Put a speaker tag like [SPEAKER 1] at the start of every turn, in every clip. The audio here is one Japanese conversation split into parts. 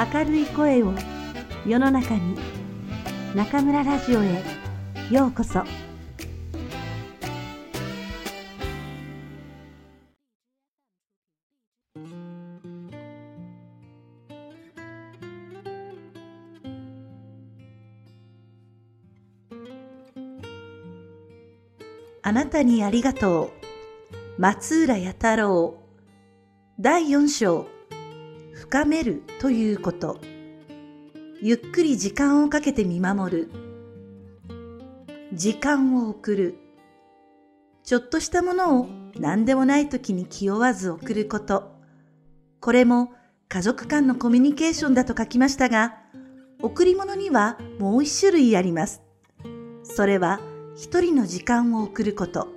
[SPEAKER 1] 明るい声を世の中に中村ラジオへようこそ。あなたにありがとう。松浦弥太郎。第4章。深めるということ。ゆっくり時間をかけて見守る。時間を送る。ちょっとしたものを何でもない時に気負わず送ること。これも家族間のコミュニケーションだと書きましたが、贈り物にはもう一種類あります。それは一人の時間を送ること。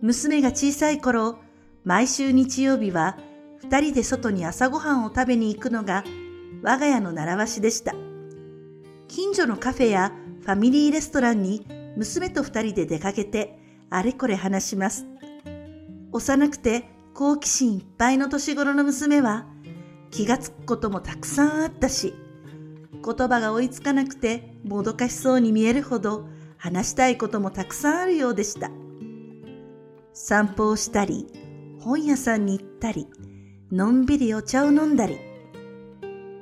[SPEAKER 1] 娘が小さい頃、毎週日曜日は二人で外に朝ごはんを食べに行くのが我が家の習わしでした。近所のカフェやファミリーレストランに娘と二人で出かけてあれこれ話します。幼くて好奇心いっぱいの年頃の娘は気がつくこともたくさんあったし、言葉が追いつかなくてもどかしそうに見えるほど話したいこともたくさんあるようでした。散歩をしたり、本屋さんに行ったり、のんびりお茶を飲んだり、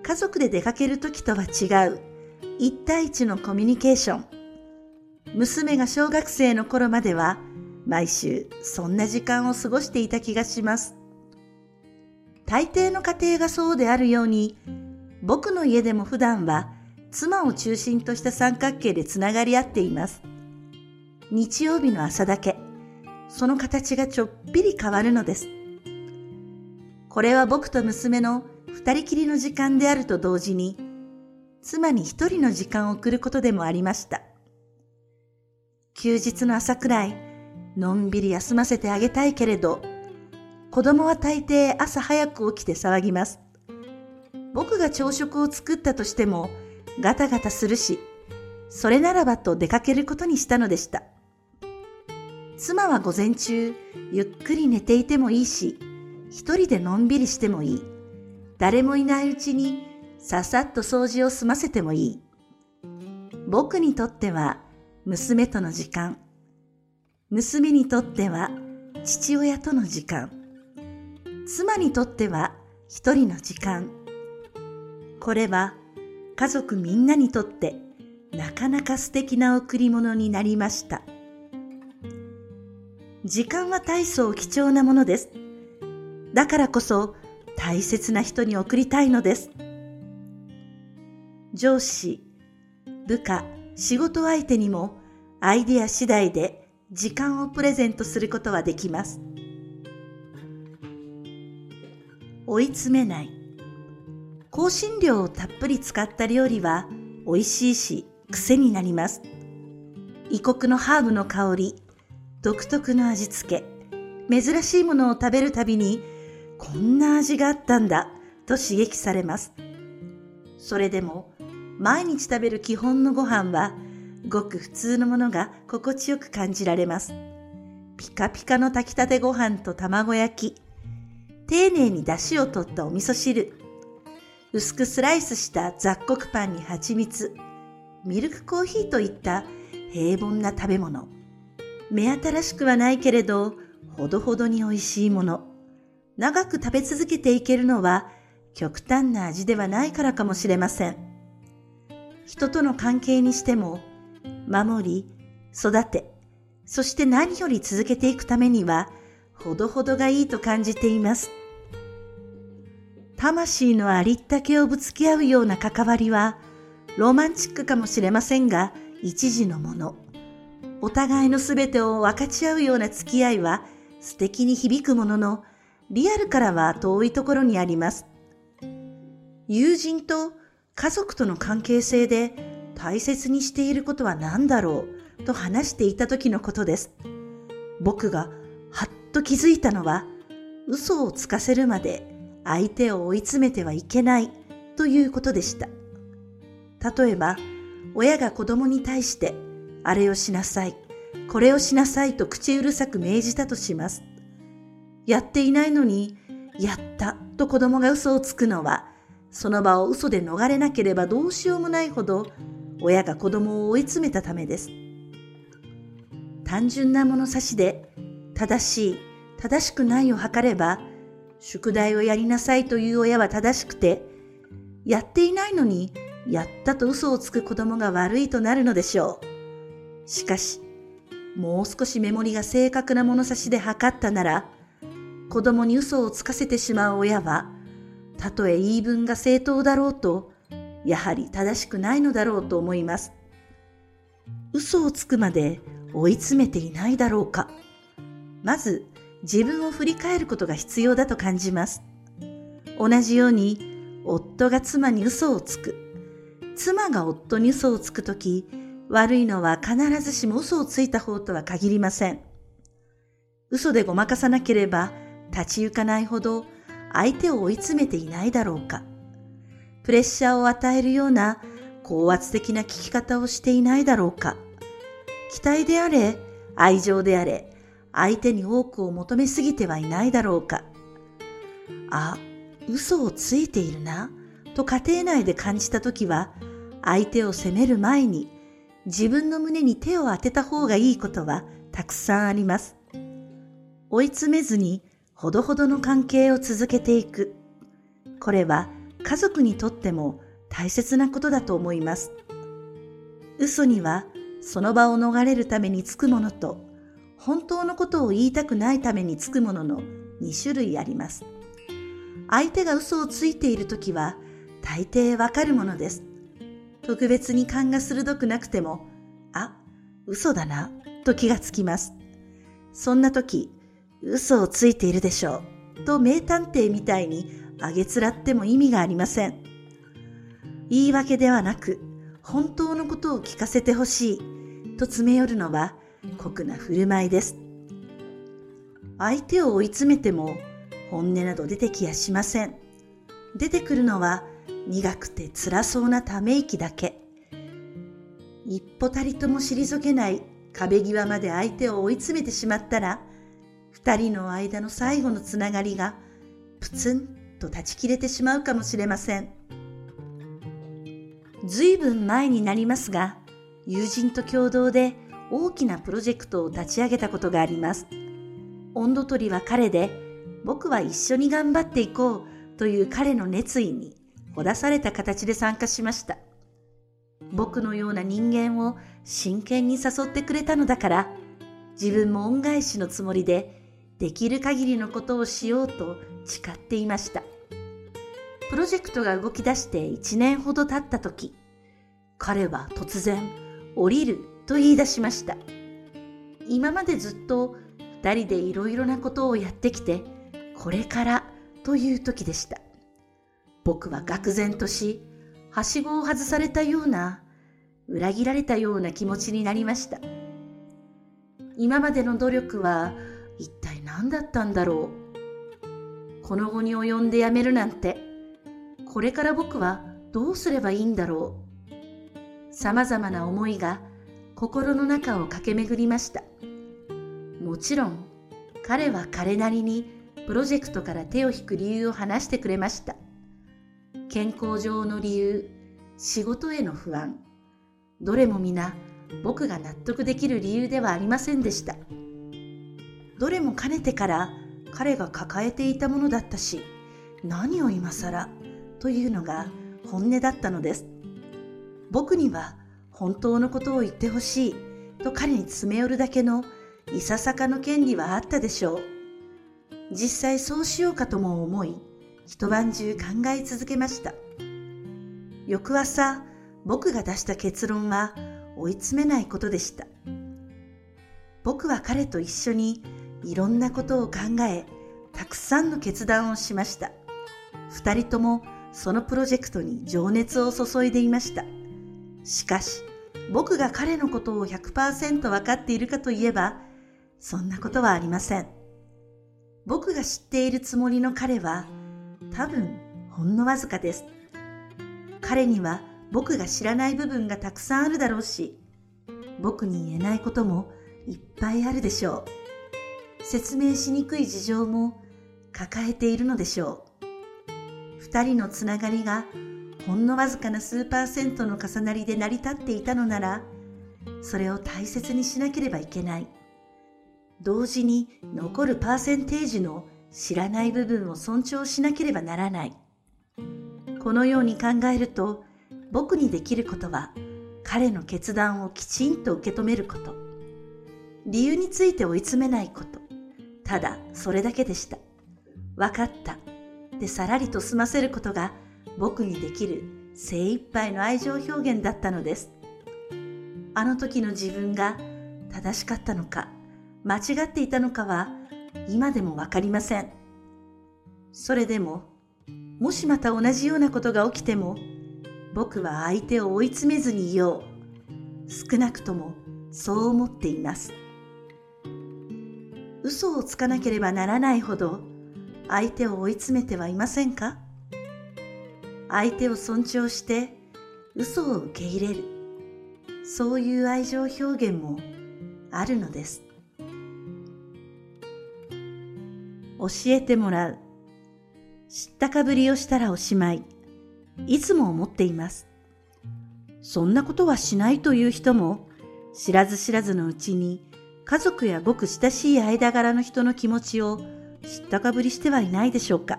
[SPEAKER 1] 家族で出かける時とは違う、一対一のコミュニケーション。娘が小学生の頃までは、毎週そんな時間を過ごしていた気がします。大抵の家庭がそうであるように、僕の家でも普段は妻を中心とした三角形でつながり合っています。日曜日の朝だけ、その形がちょっぴり変わるのです。これは僕と娘の二人きりの時間であると同時に、妻に一人の時間を送ることでもありました。休日の朝くらい、のんびり休ませてあげたいけれど、子供は大抵朝早く起きて騒ぎます。僕が朝食を作ったとしても、ガタガタするし、それならばと出かけることにしたのでした。妻は午前中、ゆっくり寝ていてもいいし、一人でのんびりしてもいい。誰もいないうちにささっと掃除を済ませてもいい。僕にとっては娘との時間。娘にとっては父親との時間。妻にとっては一人の時間。これは家族みんなにとってなかなか素敵な贈り物になりました。時間は大層貴重なものです。だからこそ大切な人に送りたいのです。上司、部下、仕事相手にもアイディア次第で時間をプレゼントすることはできます。追い詰めない。香辛料をたっぷり使った料理は美味しいし癖になります。異国のハーブの香り、独特の味付け、珍しいものを食べるたびにこんな味があったんだと刺激されます。それでも毎日食べる基本のご飯はごく普通のものが心地よく感じられます。ピカピカの炊きたてご飯と卵焼き、丁寧に出汁を取ったお味噌汁、薄くスライスした雑穀パンに蜂蜜、ミルクコーヒーといった平凡な食べ物。目新しくはないけれど、ほどほどに美味しいもの。長く食べ続けていけるのは極端な味ではないからかもしれません。人との関係にしても、守り、育て、そして何より続けていくためには、ほどほどがいいと感じています。魂のありったけをぶつけ合うような関わりは、ロマンチックかもしれませんが、一時のもの。お互いのすべてを分かち合うような付き合いは素敵に響くものの、リアルからは遠いところにあります。友人と家族との関係性で大切にしていることは何だろうと話していた時のことです。僕がはっと気づいたのは嘘をつかせるまで相手を追い詰めてはいけないということでした。例えば、親が子供に対してあれをしなさい、これをしなさいと口うるさく命じたとします。やっていないのに、やったと子供が嘘をつくのは、その場を嘘で逃れなければどうしようもないほど親が子供を追い詰めたためです。単純な物差しで正しい、正しくないを測れば、宿題をやりなさいという親は正しくて、やっていないのにやったと嘘をつく子供が悪いとなるのでしょう。しかし、もう少しメモリが正確な物差しで測ったなら、子供に嘘をつかせてしまう親は、たとえ言い分が正当だろうと、やはり正しくないのだろうと思います。嘘をつくまで追い詰めていないだろうか。まず自分を振り返ることが必要だと感じます。同じように夫が妻に嘘をつく。妻が夫に嘘をつくとき、悪いのは必ずしも嘘をついた方とは限りません。嘘でごまかさなければ立ち行かないほど相手を追い詰めていないだろうか。プレッシャーを与えるような高圧的な聞き方をしていないだろうか。期待であれ、愛情であれ、相手に多くを求めすぎてはいないだろうか。あ、嘘をついているな、と家庭内で感じたときは、相手を責める前に自分の胸に手を当てた方がいいことはたくさんあります。追い詰めずにほどほどの関係を続けていく。これは家族にとっても大切なことだと思います。嘘にはその場を逃れるためにつくものと本当のことを言いたくないためにつくものの2種類あります。相手が嘘をついているときは大抵わかるものです。特別に勘が鋭くなくても、あ、嘘だな、と気がつきます。そんな時、嘘をついているでしょう、と名探偵みたいにあげつらっても意味がありません。言い訳ではなく、本当のことを聞かせてほしい、と詰め寄るのは、酷な振る舞いです。相手を追い詰めても本音など出てきやしません。出てくるのは苦くて辛そうなため息だけ。一歩たりとも退けない壁際まで相手を追い詰めてしまったら、二人の間の最後のつながりがプツンと断ち切れてしまうかもしれません。ずいぶん前になりますが、友人と共同で大きなプロジェクトを立ち上げたことがあります。温度取りは彼で、僕は一緒に頑張っていこうという彼の熱意にほだされた形で参加しました。僕のような人間を真剣に誘ってくれたのだから、自分も恩返しのつもりでできる限りのことをしようと誓っていました。プロジェクトが動き出して1年ほど経った時、彼は突然降りると言い出しました。今までずっと二人でいろいろなことをやってきて、これからという時でした。僕は愕然とし、はしごを外されたような、裏切られたような気持ちになりました。今までの努力は一体何だったんだろう。この後に及んでやめるなんて、これから僕はどうすればいいんだろう。様々な思いが心の中を駆け巡りました。もちろん、彼は彼なりにプロジェクトから手を引く理由を話してくれました。健康上の理由、仕事への不安、どれも皆僕が納得できる理由ではありませんでした。どれもかねてから彼が抱えていたものだったし、何を今更というのが本音だったのです。僕には本当のことを言ってほしいと彼に詰め寄るだけのいささかの権利はあったでしょう。実際そうしようかとも思い、一晩中考え続けました。翌朝、僕が出した結論は追い詰めないことでした。僕は彼と一緒にいろんなことを考え、たくさんの決断をしました。二人ともそのプロジェクトに情熱を注いでいました。しかし、僕が彼のことを100%分かっているかといえば、そんなことはありません。僕が知っているつもりの彼は、多分ほんのわずかです。彼には僕が知らない部分がたくさんあるだろうし、僕に言えないこともいっぱいあるでしょう。説明しにくい事情も抱えているのでしょう。二人のつながりがほんのわずかな数パーセントの重なりで成り立っていたのなら、それを大切にしなければいけない。同時に残るパーセンテージの知らない部分を尊重しなければならない。このように考えると、僕にできることは、彼の決断をきちんと受け止めること。理由について追い詰めないこと。ただ、それだけでした。わかった。でさらりと済ませることが僕にできる精一杯の愛情表現だったのです。あの時の自分が正しかったのか、間違っていたのかは今でもわかりません。それでも、もしまた同じようなことが起きても、僕は相手を追い詰めずにいよう。少なくともそう思っています。嘘をつかなければならないほど相手を追い詰めてはいませんか？相手を尊重して嘘を受け入れる。そういう愛情表現もあるのです。教えてもらう。知ったかぶりをしたらおしまい。いつも思っています。そんなことはしないという人も、知らず知らずのうちに家族やごく親しい間柄の人の気持ちを知ったかぶりしてはいないでしょうか。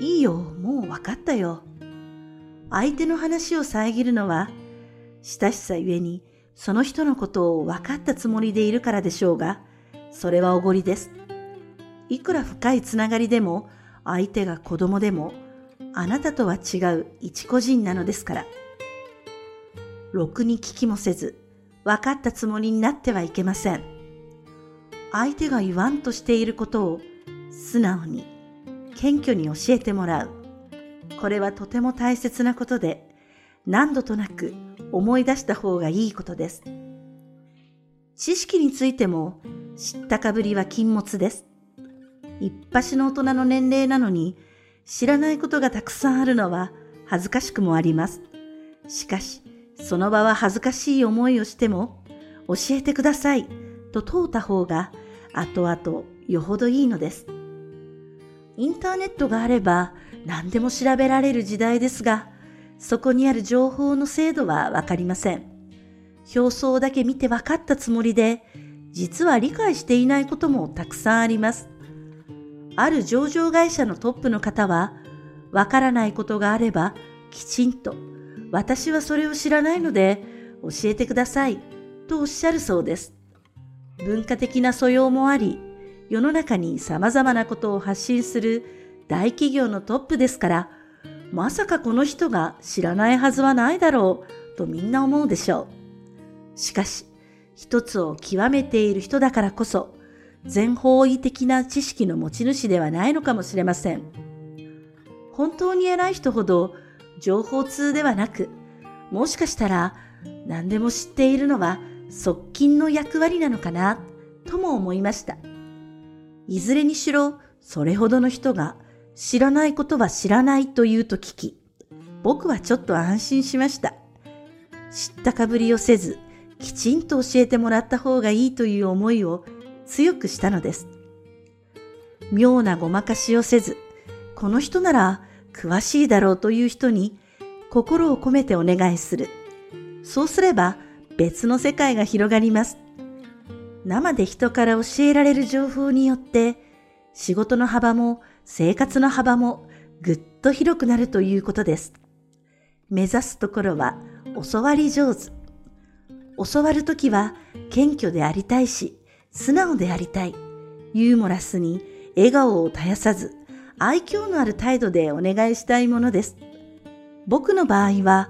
[SPEAKER 1] いいよ、もう分かったよ。相手の話を遮るのは、親しさゆえにその人のことを分かったつもりでいるからでしょうが、それはおごりです。いくら深いつながりでも、相手が子供でも、あなたとは違う一個人なのですから。ろくに聞きもせず、分かったつもりになってはいけません。相手が言わんとしていることを素直に、謙虚に教えてもらう。これはとても大切なことで、何度となく思い出した方がいいことです。知識についても知ったかぶりは禁物です。一発の大人の年齢なのに知らないことがたくさんあるのは恥ずかしくもあります。しかし、その場は恥ずかしい思いをしても教えてくださいと問うた方が後々よほどいいのです。インターネットがあれば何でも調べられる時代ですが、そこにある情報の精度はわかりません。表層だけ見て分かったつもりで、実は理解していないこともたくさんあります。ある上場会社のトップの方は、わからないことがあれば、きちんと、私はそれを知らないので、教えてください、とおっしゃるそうです。文化的な素養もあり、世の中に様々なことを発信する大企業のトップですから、まさかこの人が知らないはずはないだろう、とみんな思うでしょう。しかし、一つを極めている人だからこそ、全方位的な知識の持ち主ではないのかもしれません。本当に偉い人ほど情報通ではなく、もしかしたら何でも知っているのは側近の役割なのかな、とも思いました。いずれにしろ、それほどの人が知らないことは知らないと言うと聞き、僕はちょっと安心しました。知ったかぶりをせず、きちんと教えてもらった方がいいという思いを強くしたのです。妙なごまかしをせず、この人なら詳しいだろうという人に心を込めてお願いする。そうすれば別の世界が広がります。生で人から教えられる情報によって仕事の幅も生活の幅もぐっと広くなるということです。目指すところは教わり上手。教わるときは謙虚でありたいし、素直でありたい。ユーモラスに笑顔を絶やさず、愛嬌のある態度でお願いしたいものです。僕の場合は、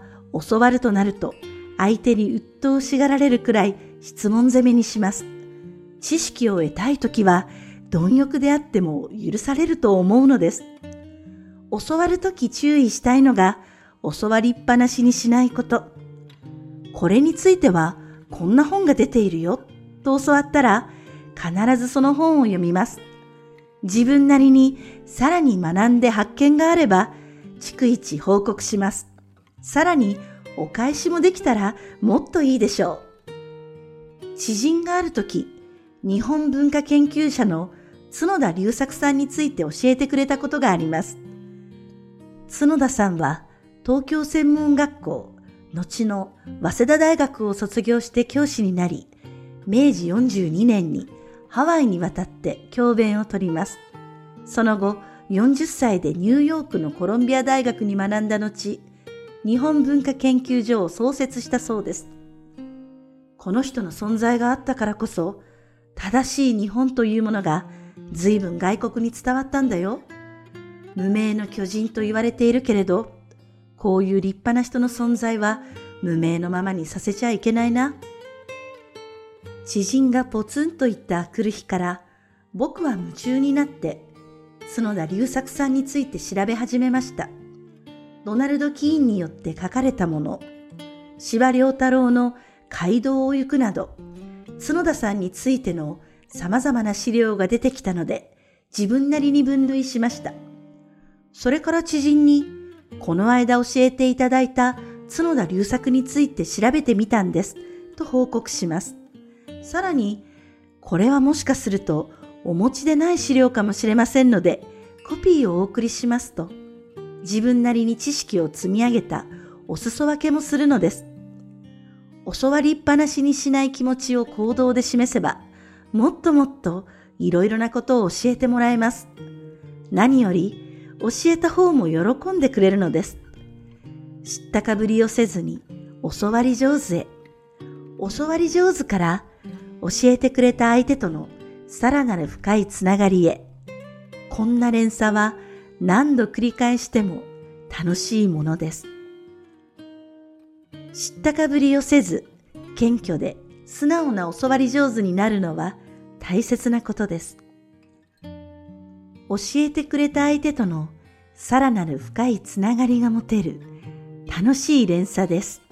[SPEAKER 1] 教わるとなると、相手に鬱陶しがられるくらい質問攻めにします。知識を得たいときは、貪欲であっても許されると思うのです。教わるとき注意したいのが、教わりっぱなしにしないこと。これについては、こんな本が出ているよと教わったら、必ずその本を読みます。自分なりにさらに学んで発見があれば、逐一報告します。さらにお返しもできたらもっといいでしょう。知人があるとき、日本文化研究者の角田隆作さんについて教えてくれたことがあります。角田さんは東京専門学校、後の早稲田大学を卒業して教師になり、明治42年にハワイに渡って教鞭を取ります。その後、40歳でニューヨークのコロンビア大学に学んだ後、日本文化研究所を創設したそうです。この人の存在があったからこそ、正しい日本というものが随分外国に伝わったんだよ。無名の巨人と言われているけれど、こういう立派な人の存在は無名のままにさせちゃいけないな。知人がポツンと言った来る日から、僕は夢中になって角田隆作さんについて調べ始めました。ドナルド・キーンによって書かれたもの、司馬遼太郎の街道を行くなど、角田さんについての様々な資料が出てきたので、自分なりに分類しました。それから知人に、この間教えていただいた角田隆作について調べてみたんです、と報告します。さらに、これはもしかするとお持ちでない資料かもしれませんので、コピーをお送りしますと、自分なりに知識を積み上げたお裾分けもするのです。教わりっぱなしにしない気持ちを行動で示せば、もっともっといろいろなことを教えてもらえます。何より、教えた方も喜んでくれるのです。知ったかぶりをせずに、教わり上手へ。教わり上手から、教えてくれた相手とのさらなる深いつながりへ。こんな連鎖は何度繰り返しても楽しいものです。知ったかぶりをせず、謙虚で素直な教わり上手になるのは大切なことです。教えてくれた相手とのさらなる深いつながりが持てる楽しい連鎖です。